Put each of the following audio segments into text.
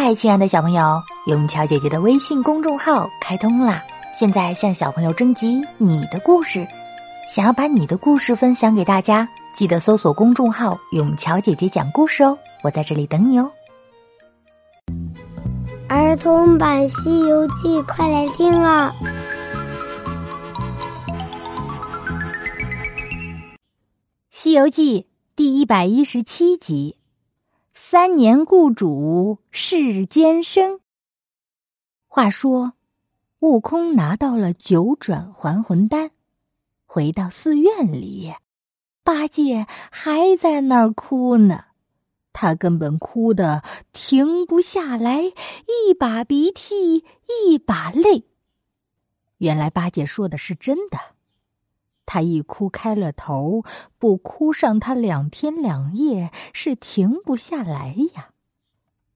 嗨，亲爱的小朋友，永桥姐姐的微信公众号开通啦！现在向小朋友征集你的故事，想要把你的故事分享给大家，记得搜索公众号“永桥姐姐讲故事”哦，我在这里等你哦。儿童版《西游记》，快来听啊！《西游记》第一百一十七集。三年故主世间生。话说，悟空拿到了九转还魂丹，回到寺院里，八戒还在那儿哭呢。他根本哭得停不下来，一把鼻涕一把泪。原来八戒说的是真的。他一哭开了头，不哭上他两天两夜是停不下来呀。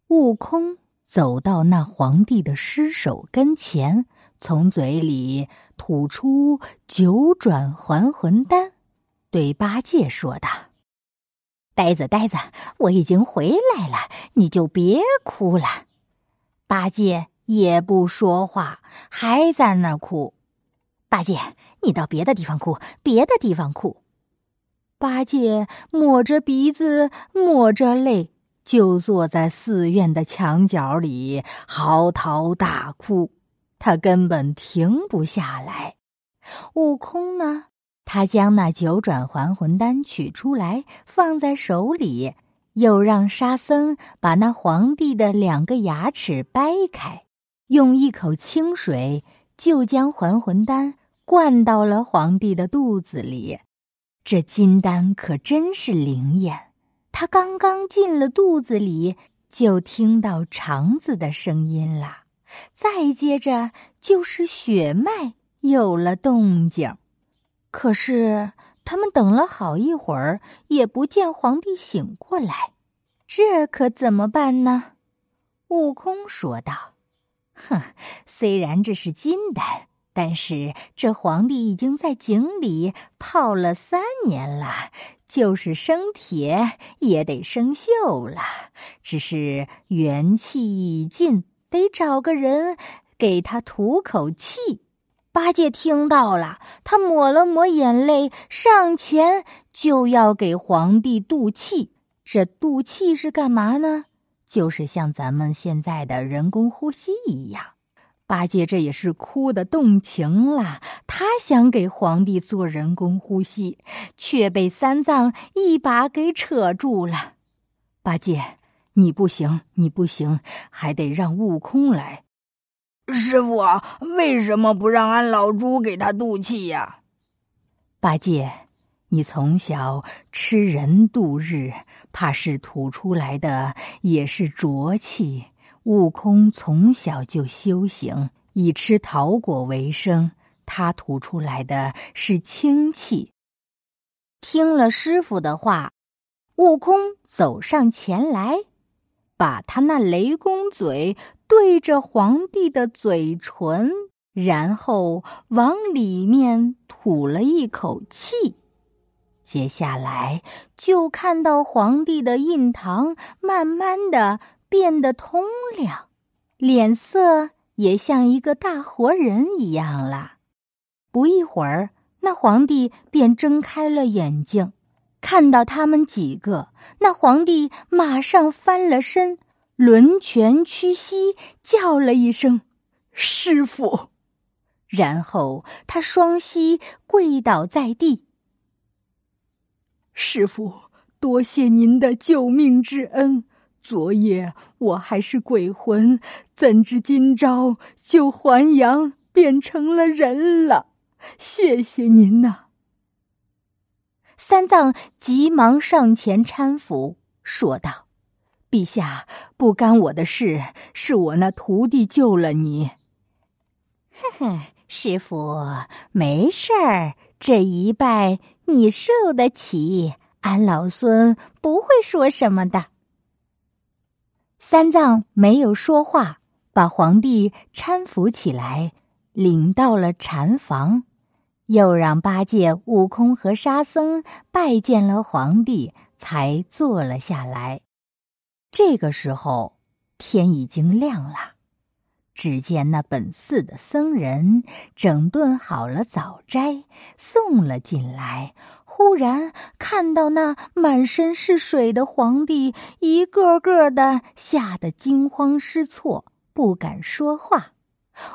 悟空走到那皇帝的尸首跟前，从嘴里吐出九转还魂丹，对八戒说道：“呆子，呆子，我已经回来了，你就别哭了。”八戒也不说话，还在那哭。八戒。你到别的地方哭，别的地方哭。八戒抹着鼻子，抹着泪，就坐在寺院的墙角里嚎啕大哭。他根本停不下来。悟空呢？他将那九转还魂丹取出来，放在手里，又让沙僧把那皇帝的两个牙齿掰开，用一口清水就将还魂丹。灌到了皇帝的肚子里，这金丹可真是灵验。他刚刚进了肚子里，就听到肠子的声音了。再接着就是血脉有了动静。可是他们等了好一会儿，也不见皇帝醒过来，这可怎么办呢？悟空说道：“哼，虽然这是金丹。”但是这皇帝已经在井里泡了三年了，就是生铁也得生锈了。只是元气已尽，得找个人给他吐口气。八戒听到了，他抹了抹眼泪，上前就要给皇帝渡气。这渡气是干嘛呢？就是像咱们现在的人工呼吸一样。八戒这也是哭的动情了，他想给皇帝做人工呼吸，却被三藏一把给扯住了。八戒，你不行，你不行，还得让悟空来。师傅，为什么不让俺老猪给他渡气呀？八戒，你从小吃人度日，怕是吐出来的也是浊气。悟空从小就修行，以吃桃果为生。他吐出来的是清气。听了师傅的话，悟空走上前来，把他那雷公嘴对着皇帝的嘴唇，然后往里面吐了一口气。接下来就看到皇帝的印堂慢慢的。变得通亮，脸色也像一个大活人一样了。不一会儿，那皇帝便睁开了眼睛，看到他们几个，那皇帝马上翻了身，抡拳屈膝，叫了一声“师傅”，然后他双膝跪倒在地：“师傅，多谢您的救命之恩。”昨夜我还是鬼魂，怎知今朝就还阳变成了人了？谢谢您呐！三藏急忙上前搀扶，说道：“陛下，不干我的事，是我那徒弟救了你。”呵呵，师傅没事儿，这一拜你受得起，俺老孙不会说什么的。三藏没有说话，把皇帝搀扶起来，领到了禅房，又让八戒、悟空和沙僧拜见了皇帝，才坐了下来。这个时候，天已经亮了。只见那本寺的僧人整顿好了早斋，送了进来。忽然看到那满身是水的皇帝，一个个的吓得惊慌失措，不敢说话。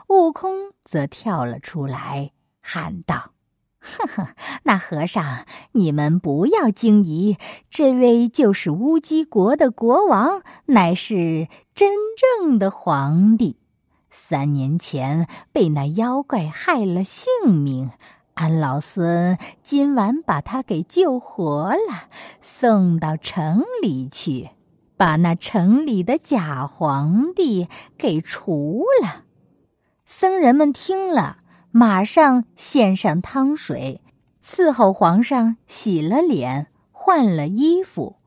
悟空则跳了出来，喊道：“呵 呵，那和尚，你们不要惊疑，这位就是乌鸡国的国王，乃是真正的皇帝。三年前被那妖怪害了性命。”安老孙今晚把他给救活了，送到城里去，把那城里的假皇帝给除了。僧人们听了，马上献上汤水，伺候皇上洗了脸，换了衣服，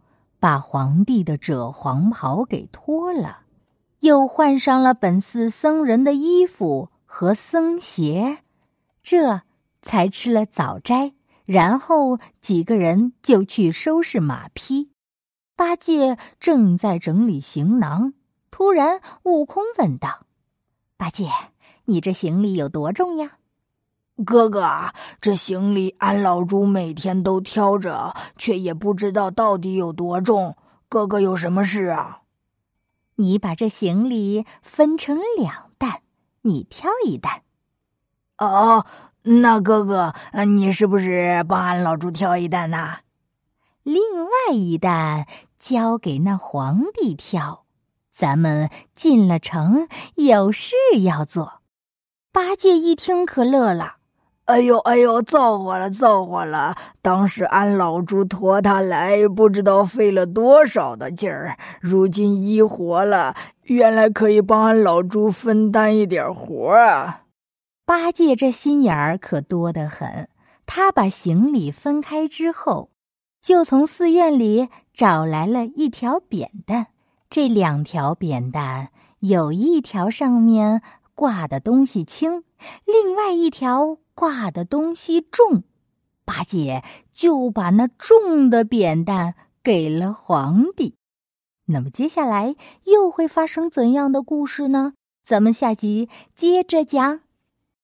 把皇帝的赭黄袍给脱了，又换上了本寺僧人的衣服和僧鞋，这。才吃了早斋，然后几个人就去收拾马匹。八戒正在整理行囊，突然悟空问道：“八戒，你这行李有多重呀？”哥哥，这行李俺老猪每天都挑着，却也不知道到底有多重。哥哥有什么事啊？你把这行李分成两担，你挑一担。哦。那哥哥，你是不是帮俺老猪挑一担呐？另外一担交给那皇帝挑。咱们进了城，有事要做。八戒一听可乐了：“哎呦哎呦，造化了造化了！当时俺老猪驮他来，不知道费了多少的劲儿。如今一活了，原来可以帮俺老猪分担一点活啊！”八戒这心眼儿可多得很，他把行李分开之后，就从寺院里找来了一条扁担。这两条扁担有一条上面挂的东西轻，另外一条挂的东西重。八戒就把那重的扁担给了皇帝。那么接下来又会发生怎样的故事呢？咱们下集接着讲。